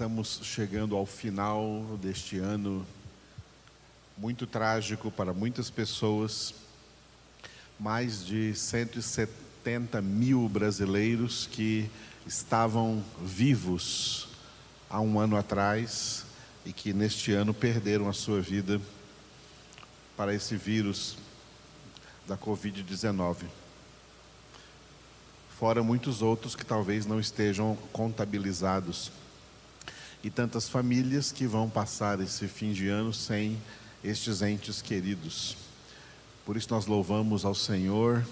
Estamos chegando ao final deste ano muito trágico para muitas pessoas. Mais de 170 mil brasileiros que estavam vivos há um ano atrás e que neste ano perderam a sua vida para esse vírus da Covid-19. Fora muitos outros que talvez não estejam contabilizados. E tantas famílias que vão passar esse fim de ano sem estes entes queridos. Por isso nós louvamos ao Senhor,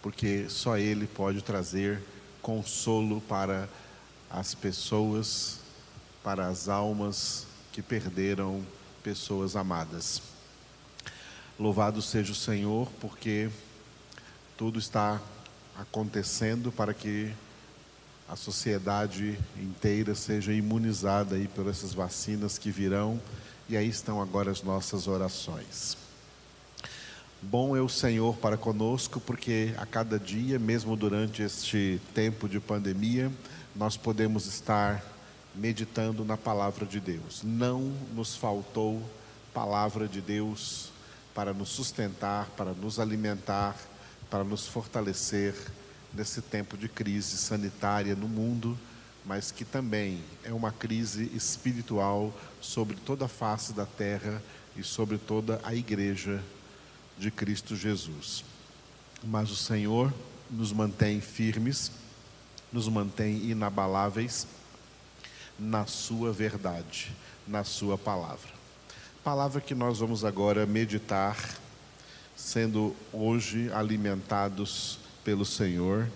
porque só Ele pode trazer consolo para as pessoas, para as almas que perderam pessoas amadas. Louvado seja o Senhor, porque tudo está acontecendo para que a sociedade inteira seja imunizada aí por essas vacinas que virão, e aí estão agora as nossas orações. Bom é o Senhor para conosco, porque a cada dia, mesmo durante este tempo de pandemia, nós podemos estar meditando na palavra de Deus. Não nos faltou palavra de Deus para nos sustentar, para nos alimentar, para nos fortalecer nesse tempo de crise sanitária no mundo, mas que também é uma crise espiritual sobre toda a face da terra e sobre toda a igreja de Cristo Jesus. Mas o Senhor nos mantém firmes, nos mantém inabaláveis na Sua verdade, na Sua palavra. Palavra que nós vamos agora meditar, sendo hoje alimentados pelo Senhor,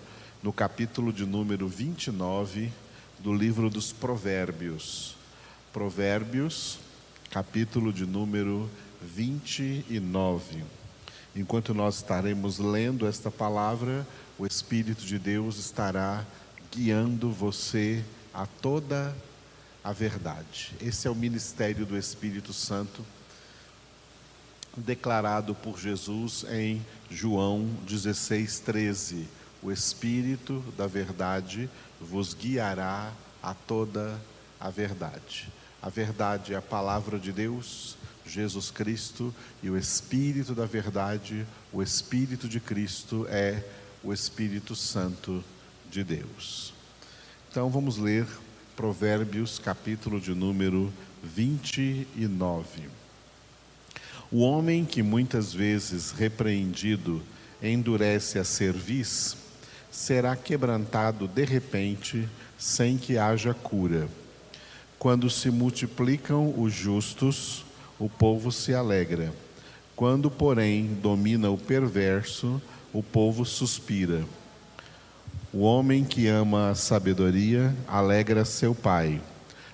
no capítulo de número 29 do livro dos Provérbios. Provérbios, capítulo de número 29. Enquanto nós estaremos lendo esta palavra, o Espírito de Deus estará guiando você a toda a verdade. Esse é o ministério do Espírito Santo declarado por Jesus em João 16, 13. O Espírito da Verdade vos guiará a toda a verdade. A verdade é a palavra de Deus, Jesus Cristo, e o Espírito da Verdade, o Espírito de Cristo, é o Espírito Santo de Deus. Então vamos ler Provérbios, capítulo de número 29. O homem que muitas vezes repreendido endurece a cerviz, será quebrantado de repente, sem que haja cura. Quando se multiplicam os justos, o povo se alegra. Quando, porém, domina o perverso, o povo suspira. O homem que ama a sabedoria alegra seu pai,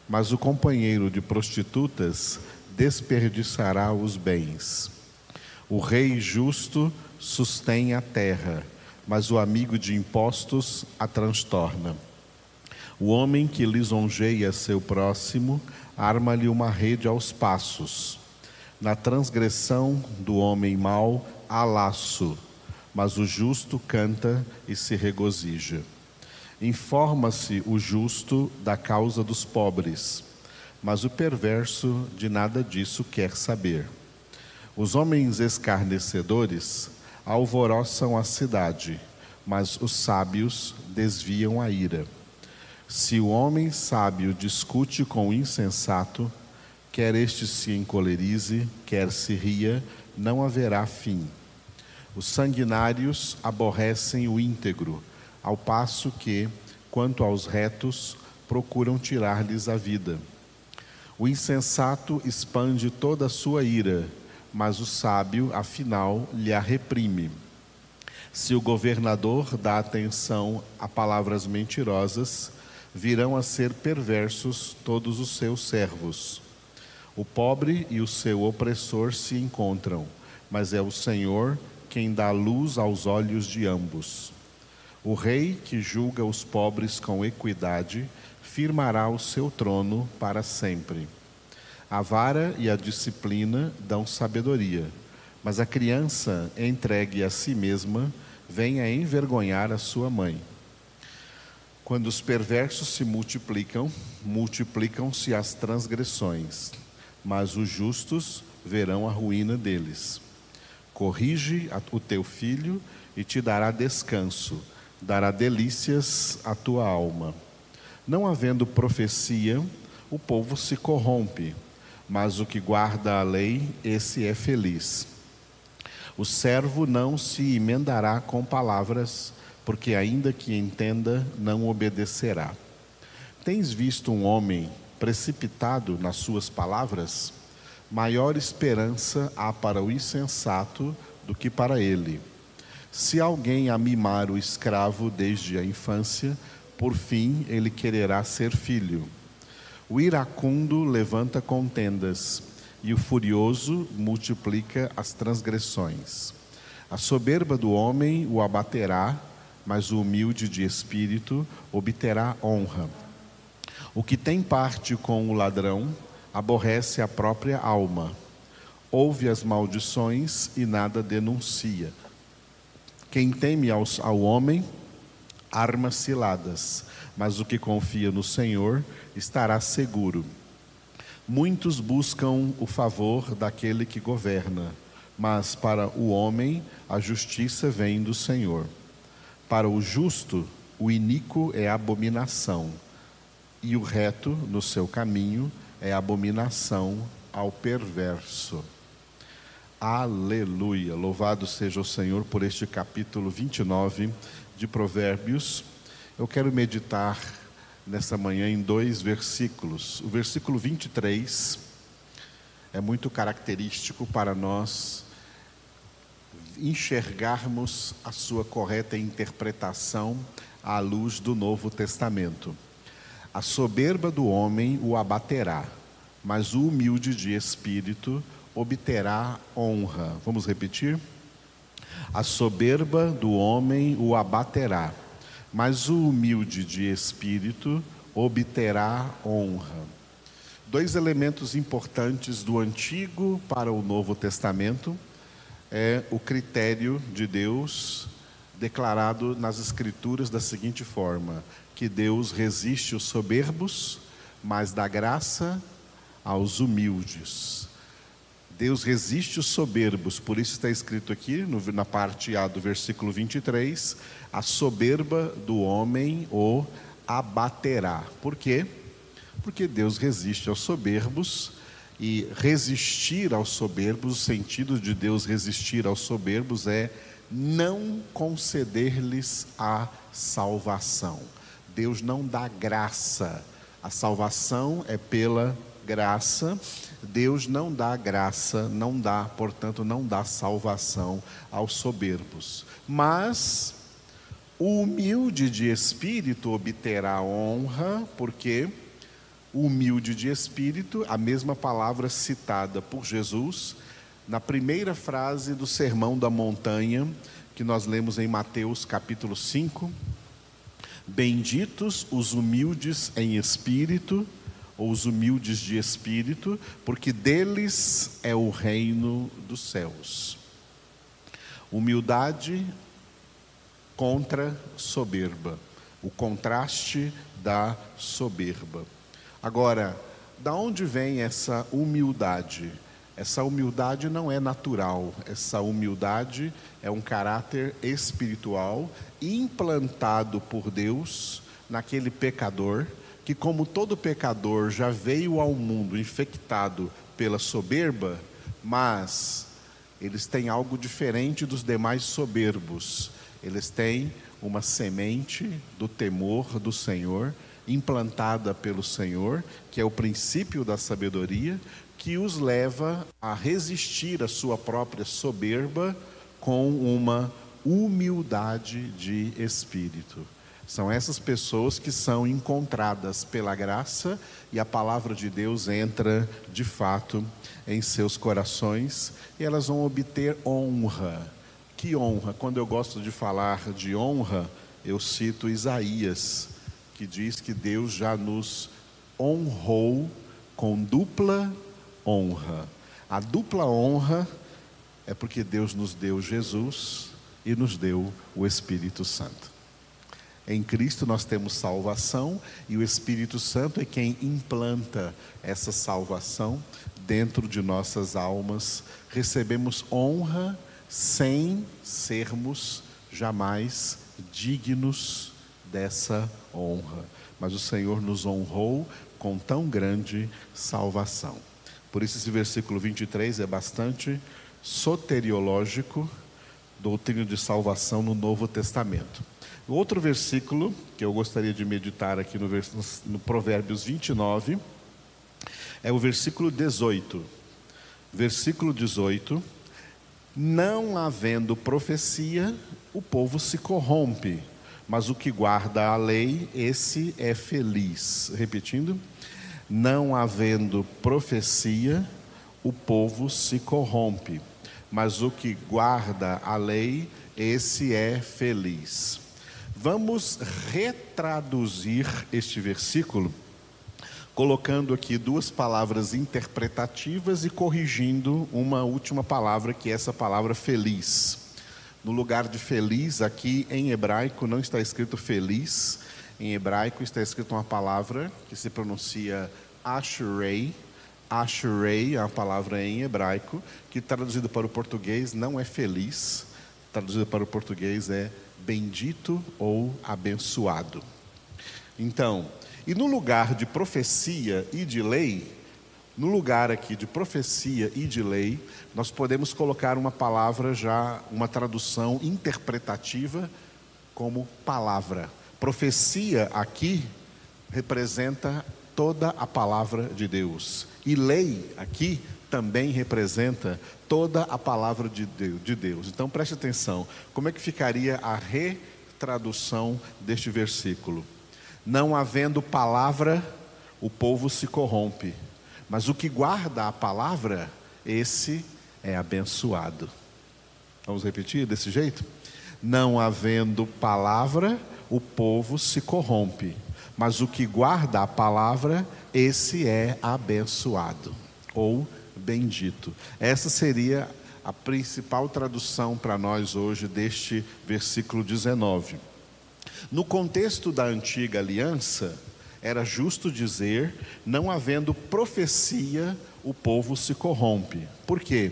mas o companheiro de prostitutas desperdiçará os bens. O rei justo sustém a terra, mas o amigo de impostos a transtorna. O homem que lisonjeia seu próximo arma-lhe uma rede aos passos. Na transgressão do homem mau há laço, mas o justo canta e se regozija. Informa-se o justo da causa dos pobres mas o perverso de nada disso quer saber. Os homens escarnecedores alvoroçam a cidade, mas os sábios desviam a ira. Se o homem sábio discute com o insensato, quer este se encolerize, quer se ria, não haverá fim. Os sanguinários aborrecem o íntegro, ao passo que, quanto aos retos, procuram tirar-lhes a vida. O insensato expande toda a sua ira, mas o sábio, afinal, lhe a reprime. Se o governador dá atenção a palavras mentirosas, virão a ser perversos todos os seus servos. O pobre e o seu opressor se encontram, mas é o Senhor quem dá luz aos olhos de ambos. O rei que julga os pobres com equidade firmará o seu trono para sempre. A vara e a disciplina dão sabedoria, mas a criança entregue a si mesma vem a envergonhar a sua mãe. Quando os perversos se multiplicam, multiplicam-se as transgressões, mas os justos verão a ruína deles. Corrige o teu filho e te dará descanso, dará delícias à tua alma. Não havendo profecia, o povo se corrompe, mas o que guarda a lei, esse é feliz. O servo não se emendará com palavras, porque ainda que entenda, não obedecerá. Tens visto um homem precipitado nas suas palavras? Maior esperança há para o insensato do que para ele. Se alguém amimar o escravo desde a infância, por fim ele quererá ser filho. O iracundo levanta contendas e o furioso multiplica as transgressões. A soberba do homem o abaterá, mas o humilde de espírito obterá honra. O que tem parte com o ladrão aborrece a própria alma. Ouve as maldições e nada denuncia. Quem teme aos, ao homem, armas ciladas mas o que confia no Senhor estará seguro. Muitos buscam o favor daquele que governa, mas para o homem a justiça vem do Senhor. Para o justo, o iníquo é abominação, e o reto no seu caminho é abominação ao perverso. Aleluia! Louvado seja o Senhor por este capítulo 29 de Provérbios eu quero meditar nessa manhã em dois versículos. O versículo 23 é muito característico para nós enxergarmos a sua correta interpretação à luz do Novo Testamento. A soberba do homem o abaterá, mas o humilde de espírito obterá honra. Vamos repetir? A soberba do homem o abaterá mas o humilde de espírito obterá honra. Dois elementos importantes do Antigo para o Novo Testamento é o critério de Deus declarado nas Escrituras da seguinte forma: que Deus resiste os soberbos, mas dá graça aos humildes. Deus resiste os soberbos, por isso está escrito aqui no, na parte A do versículo 23 a soberba do homem o abaterá. Por quê? Porque Deus resiste aos soberbos e resistir aos soberbos, o sentido de Deus resistir aos soberbos é não conceder-lhes a salvação. Deus não dá graça. A salvação é pela graça. Deus não dá graça, não dá, portanto, não dá salvação aos soberbos. Mas o humilde de espírito obterá honra, porque humilde de espírito, a mesma palavra citada por Jesus na primeira frase do Sermão da Montanha, que nós lemos em Mateus capítulo 5. Benditos os humildes em espírito, ou os humildes de espírito, porque deles é o reino dos céus. Humildade contra soberba, o contraste da soberba. Agora, da onde vem essa humildade? Essa humildade não é natural, essa humildade é um caráter espiritual implantado por Deus naquele pecador que, como todo pecador, já veio ao mundo infectado pela soberba, mas eles têm algo diferente dos demais soberbos. Eles têm uma semente do temor do Senhor, implantada pelo Senhor, que é o princípio da sabedoria, que os leva a resistir à sua própria soberba com uma humildade de espírito. São essas pessoas que são encontradas pela graça e a palavra de Deus entra de fato em seus corações e elas vão obter honra que honra! Quando eu gosto de falar de honra, eu cito Isaías, que diz que Deus já nos honrou com dupla honra. A dupla honra é porque Deus nos deu Jesus e nos deu o Espírito Santo. Em Cristo nós temos salvação e o Espírito Santo é quem implanta essa salvação dentro de nossas almas. Recebemos honra sem sermos jamais dignos dessa honra. Mas o Senhor nos honrou com tão grande salvação. Por isso, esse versículo 23 é bastante soteriológico, doutrina de salvação no Novo Testamento. Outro versículo que eu gostaria de meditar aqui no, no Provérbios 29 é o versículo 18. Versículo 18: Não havendo profecia, o povo se corrompe, mas o que guarda a lei, esse é feliz. Repetindo: Não havendo profecia, o povo se corrompe, mas o que guarda a lei, esse é feliz. Vamos retraduzir este versículo, colocando aqui duas palavras interpretativas e corrigindo uma última palavra, que é essa palavra feliz. No lugar de feliz, aqui em hebraico não está escrito feliz, em hebraico está escrito uma palavra que se pronuncia ashrei. Ashrei é uma palavra em hebraico que traduzido para o português não é feliz, traduzido para o português é bendito ou abençoado. Então, e no lugar de profecia e de lei, no lugar aqui de profecia e de lei, nós podemos colocar uma palavra já, uma tradução interpretativa como palavra. Profecia aqui representa toda a palavra de Deus. E lei aqui também representa toda a palavra de Deus. Então preste atenção, como é que ficaria a retradução deste versículo? Não havendo palavra, o povo se corrompe, mas o que guarda a palavra, esse é abençoado. Vamos repetir desse jeito? Não havendo palavra, o povo se corrompe, mas o que guarda a palavra, esse é abençoado ou bendito. Essa seria a principal tradução para nós hoje deste versículo 19. No contexto da antiga aliança, era justo dizer, não havendo profecia, o povo se corrompe. Por quê?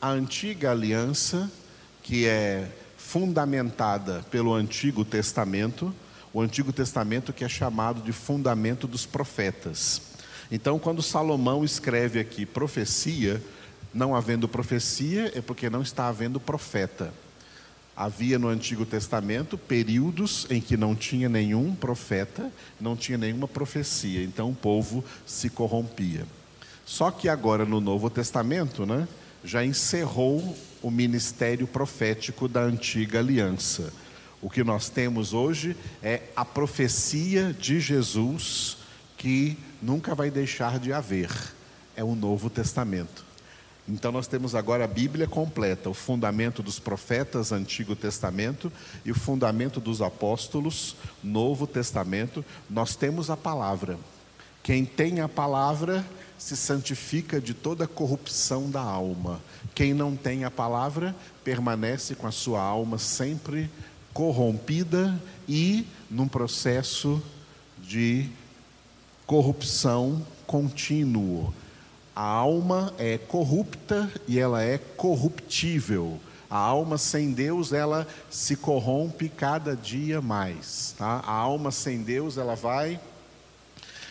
A antiga aliança, que é fundamentada pelo Antigo Testamento, o Antigo Testamento que é chamado de fundamento dos profetas. Então, quando Salomão escreve aqui profecia, não havendo profecia, é porque não está havendo profeta. Havia no Antigo Testamento períodos em que não tinha nenhum profeta, não tinha nenhuma profecia, então o povo se corrompia. Só que agora no Novo Testamento, né, já encerrou o ministério profético da antiga aliança. O que nós temos hoje é a profecia de Jesus que nunca vai deixar de haver. É o Novo Testamento. Então nós temos agora a Bíblia completa, o fundamento dos profetas, Antigo Testamento, e o fundamento dos apóstolos, Novo Testamento. Nós temos a palavra. Quem tem a palavra se santifica de toda corrupção da alma. Quem não tem a palavra permanece com a sua alma sempre corrompida e num processo de corrupção contínuo. A alma é corrupta e ela é corruptível. A alma sem Deus, ela se corrompe cada dia mais. Tá? A alma sem Deus, ela vai,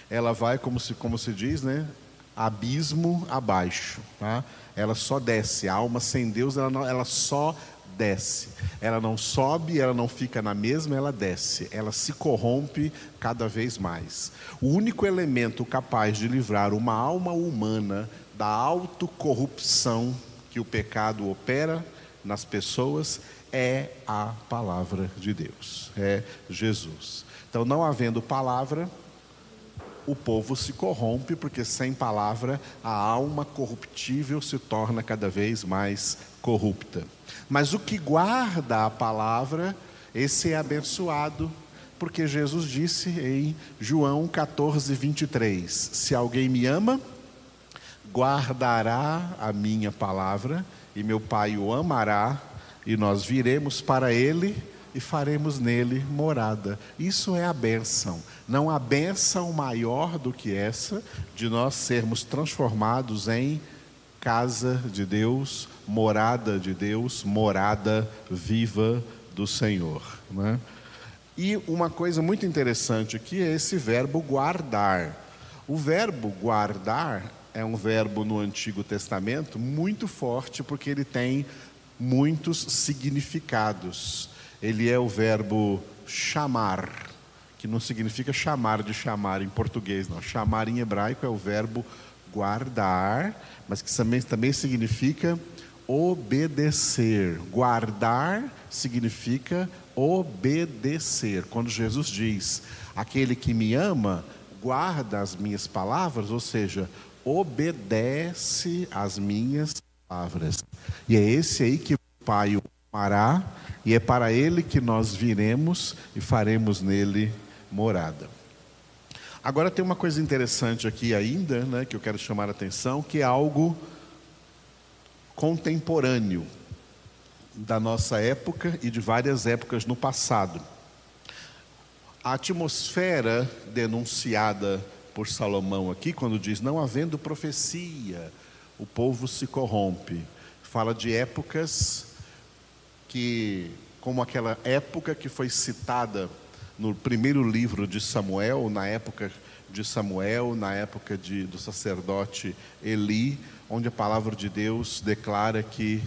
ela vai, como se, como se diz, né? abismo abaixo. Tá? Ela só desce. A alma sem Deus, ela, não, ela só desce. Ela não sobe, ela não fica na mesma, ela desce. Ela se corrompe cada vez mais. O único elemento capaz de livrar uma alma humana da autocorrupção que o pecado opera nas pessoas é a palavra de Deus, é Jesus. Então, não havendo palavra, o povo se corrompe, porque sem palavra a alma corruptível se torna cada vez mais corrupta. Mas o que guarda a palavra, esse é abençoado, porque Jesus disse em João 14, 23: Se alguém me ama, guardará a minha palavra, e meu Pai o amará, e nós viremos para ele e faremos nele morada. Isso é a bênção. Não há bênção maior do que essa de nós sermos transformados em casa de Deus, morada de Deus, morada viva do Senhor. Né? E uma coisa muito interessante aqui é esse verbo guardar. O verbo guardar é um verbo no Antigo Testamento muito forte, porque ele tem muitos significados. Ele é o verbo chamar, que não significa chamar de chamar em português, não. Chamar em hebraico é o verbo guardar, mas que também, também significa obedecer. Guardar significa obedecer. Quando Jesus diz: Aquele que me ama, guarda as minhas palavras, ou seja, obedece às minhas palavras. E é esse aí que o Pai o amará, e é para ele que nós viremos e faremos nele morada. Agora tem uma coisa interessante aqui ainda, né, que eu quero chamar a atenção, que é algo contemporâneo da nossa época e de várias épocas no passado. A atmosfera denunciada por Salomão aqui, quando diz: Não havendo profecia, o povo se corrompe. Fala de épocas que, como aquela época que foi citada no primeiro livro de Samuel, na época de Samuel, na época de, do sacerdote Eli, onde a palavra de Deus declara que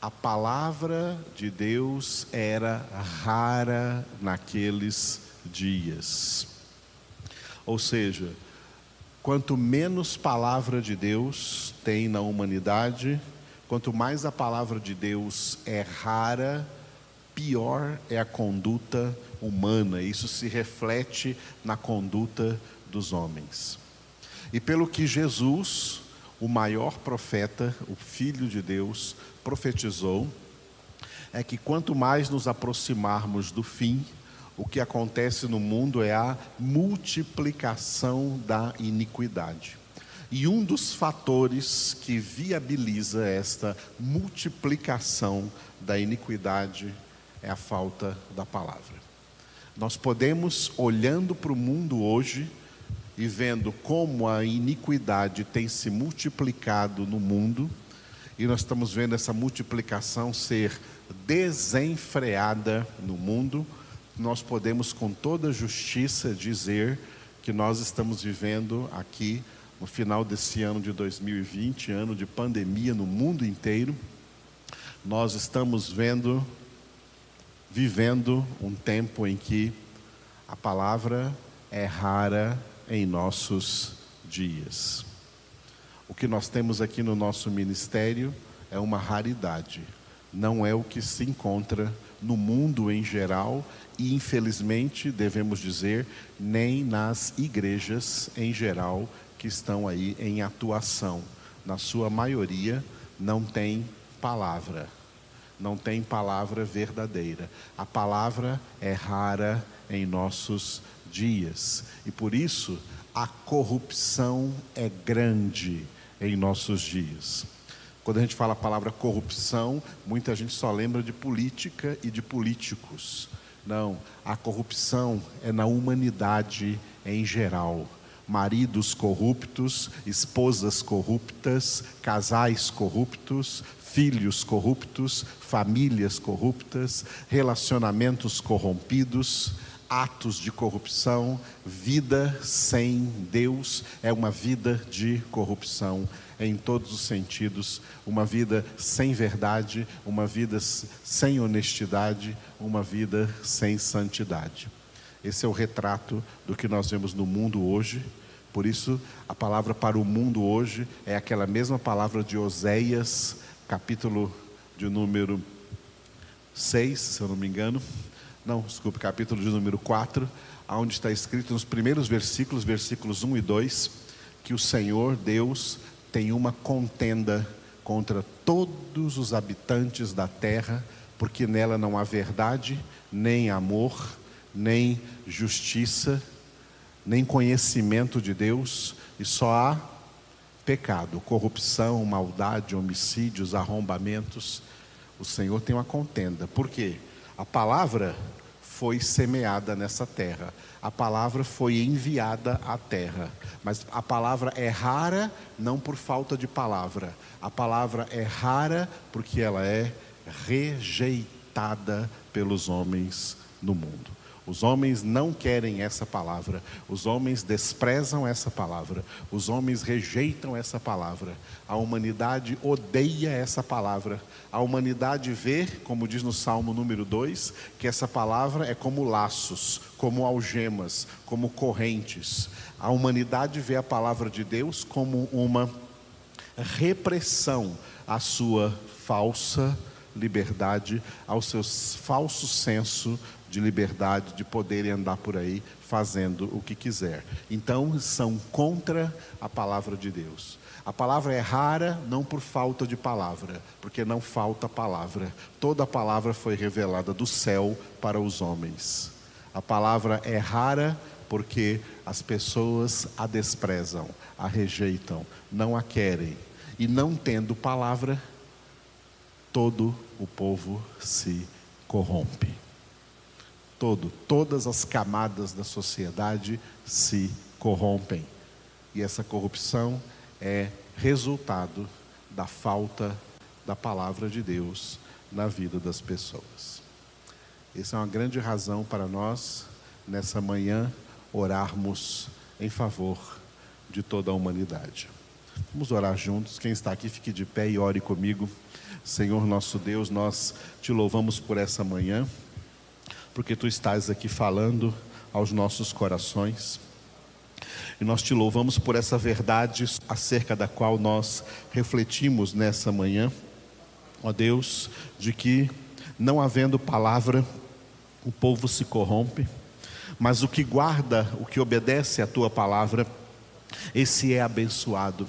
a palavra de Deus era rara naqueles dias. Ou seja, quanto menos palavra de Deus tem na humanidade, quanto mais a palavra de Deus é rara, pior é a conduta humana. Isso se reflete na conduta dos homens. E pelo que Jesus, o maior profeta, o Filho de Deus, profetizou, é que quanto mais nos aproximarmos do fim, o que acontece no mundo é a multiplicação da iniquidade. E um dos fatores que viabiliza esta multiplicação da iniquidade é a falta da palavra. Nós podemos, olhando para o mundo hoje e vendo como a iniquidade tem se multiplicado no mundo, e nós estamos vendo essa multiplicação ser desenfreada no mundo, nós podemos com toda justiça dizer que nós estamos vivendo aqui no final desse ano de 2020, ano de pandemia no mundo inteiro, nós estamos vendo vivendo um tempo em que a palavra é rara em nossos dias. O que nós temos aqui no nosso ministério é uma raridade, não é o que se encontra no mundo em geral e, infelizmente, devemos dizer, nem nas igrejas em geral que estão aí em atuação. Na sua maioria, não tem palavra, não tem palavra verdadeira. A palavra é rara em nossos dias e por isso a corrupção é grande em nossos dias. Quando a gente fala a palavra corrupção, muita gente só lembra de política e de políticos. Não, a corrupção é na humanidade em geral. Maridos corruptos, esposas corruptas, casais corruptos, filhos corruptos, famílias corruptas, relacionamentos corrompidos, atos de corrupção, vida sem Deus é uma vida de corrupção em todos os sentidos, uma vida sem verdade, uma vida sem honestidade, uma vida sem santidade. Esse é o retrato do que nós vemos no mundo hoje. Por isso, a palavra para o mundo hoje é aquela mesma palavra de Oséias, capítulo de número 6, se eu não me engano. Não, desculpe, capítulo de número 4, onde está escrito nos primeiros versículos, versículos 1 e 2, que o Senhor Deus tem uma contenda contra todos os habitantes da terra, porque nela não há verdade, nem amor, nem justiça, nem conhecimento de Deus, e só há pecado, corrupção, maldade, homicídios, arrombamentos. O Senhor tem uma contenda. Por quê? A palavra foi semeada nessa terra. A palavra foi enviada à terra. Mas a palavra é rara não por falta de palavra. A palavra é rara porque ela é rejeitada pelos homens no mundo. Os homens não querem essa palavra, os homens desprezam essa palavra, os homens rejeitam essa palavra. A humanidade odeia essa palavra. A humanidade vê, como diz no Salmo número 2, que essa palavra é como laços, como algemas, como correntes. A humanidade vê a palavra de Deus como uma repressão à sua falsa liberdade, ao seu falso senso de liberdade, de poderem andar por aí fazendo o que quiser. Então, são contra a palavra de Deus. A palavra é rara não por falta de palavra, porque não falta palavra. Toda a palavra foi revelada do céu para os homens. A palavra é rara porque as pessoas a desprezam, a rejeitam, não a querem. E não tendo palavra, todo o povo se corrompe todo, todas as camadas da sociedade se corrompem. E essa corrupção é resultado da falta da palavra de Deus na vida das pessoas. Essa é uma grande razão para nós, nessa manhã, orarmos em favor de toda a humanidade. Vamos orar juntos. Quem está aqui, fique de pé e ore comigo. Senhor nosso Deus, nós te louvamos por essa manhã porque tu estás aqui falando aos nossos corações. E nós te louvamos por essa verdade acerca da qual nós refletimos nessa manhã, ó Deus, de que não havendo palavra, o povo se corrompe, mas o que guarda, o que obedece à tua palavra, esse é abençoado.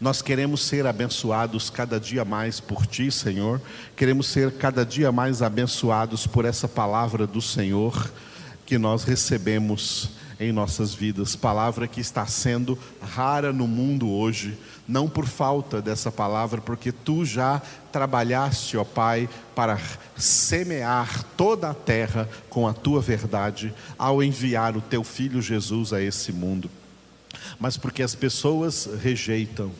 Nós queremos ser abençoados cada dia mais por Ti, Senhor. Queremos ser cada dia mais abençoados por essa palavra do Senhor que nós recebemos em nossas vidas. Palavra que está sendo rara no mundo hoje, não por falta dessa palavra, porque Tu já trabalhaste, ó Pai, para semear toda a terra com a Tua verdade ao enviar o Teu Filho Jesus a esse mundo mas porque as pessoas rejeitam.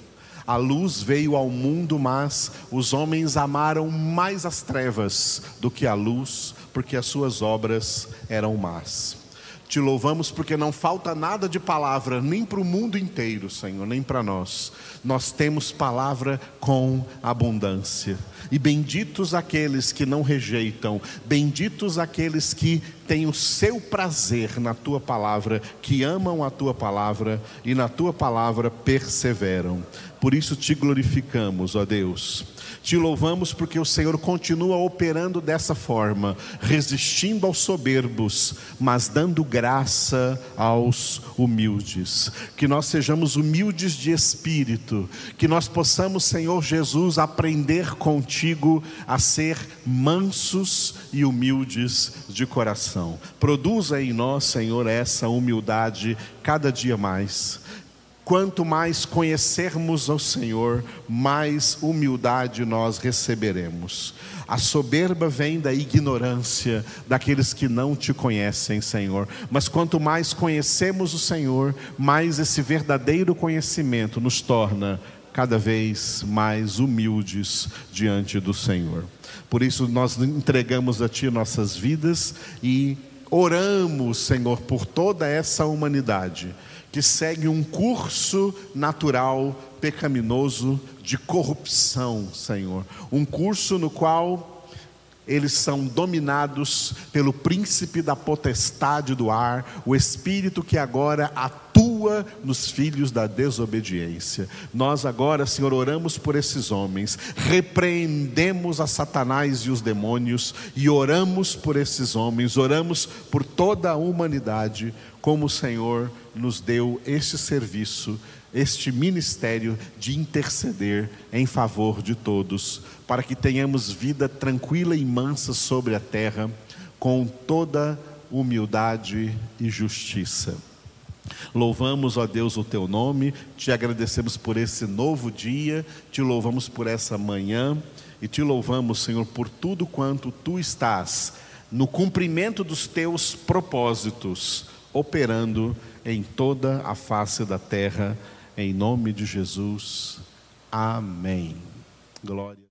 A luz veio ao mundo, mas os homens amaram mais as trevas do que a luz, porque as suas obras eram más. Te louvamos porque não falta nada de palavra, nem para o mundo inteiro, Senhor, nem para nós. Nós temos palavra com abundância. E benditos aqueles que não rejeitam, benditos aqueles que têm o seu prazer na tua palavra, que amam a tua palavra e na tua palavra perseveram. Por isso te glorificamos, ó Deus te louvamos porque o Senhor continua operando dessa forma, resistindo aos soberbos, mas dando graça aos humildes. Que nós sejamos humildes de espírito, que nós possamos, Senhor Jesus, aprender contigo a ser mansos e humildes de coração. Produza em nós, Senhor, essa humildade cada dia mais Quanto mais conhecermos ao Senhor, mais humildade nós receberemos. A soberba vem da ignorância daqueles que não te conhecem, Senhor. Mas quanto mais conhecemos o Senhor, mais esse verdadeiro conhecimento nos torna cada vez mais humildes diante do Senhor. Por isso nós entregamos a Ti nossas vidas e oramos, Senhor, por toda essa humanidade que segue um curso natural pecaminoso de corrupção, Senhor. Um curso no qual eles são dominados pelo príncipe da potestade do ar, o espírito que agora atua nos filhos da desobediência. Nós agora, Senhor, oramos por esses homens, repreendemos a Satanás e os demônios e oramos por esses homens, oramos por toda a humanidade, como o Senhor nos deu este serviço, este ministério de interceder em favor de todos, para que tenhamos vida tranquila e mansa sobre a terra, com toda humildade e justiça. Louvamos, ó Deus, o teu nome, te agradecemos por esse novo dia, te louvamos por essa manhã e te louvamos, Senhor, por tudo quanto tu estás no cumprimento dos teus propósitos, operando em toda a face da terra, em nome de Jesus. Amém. Glória.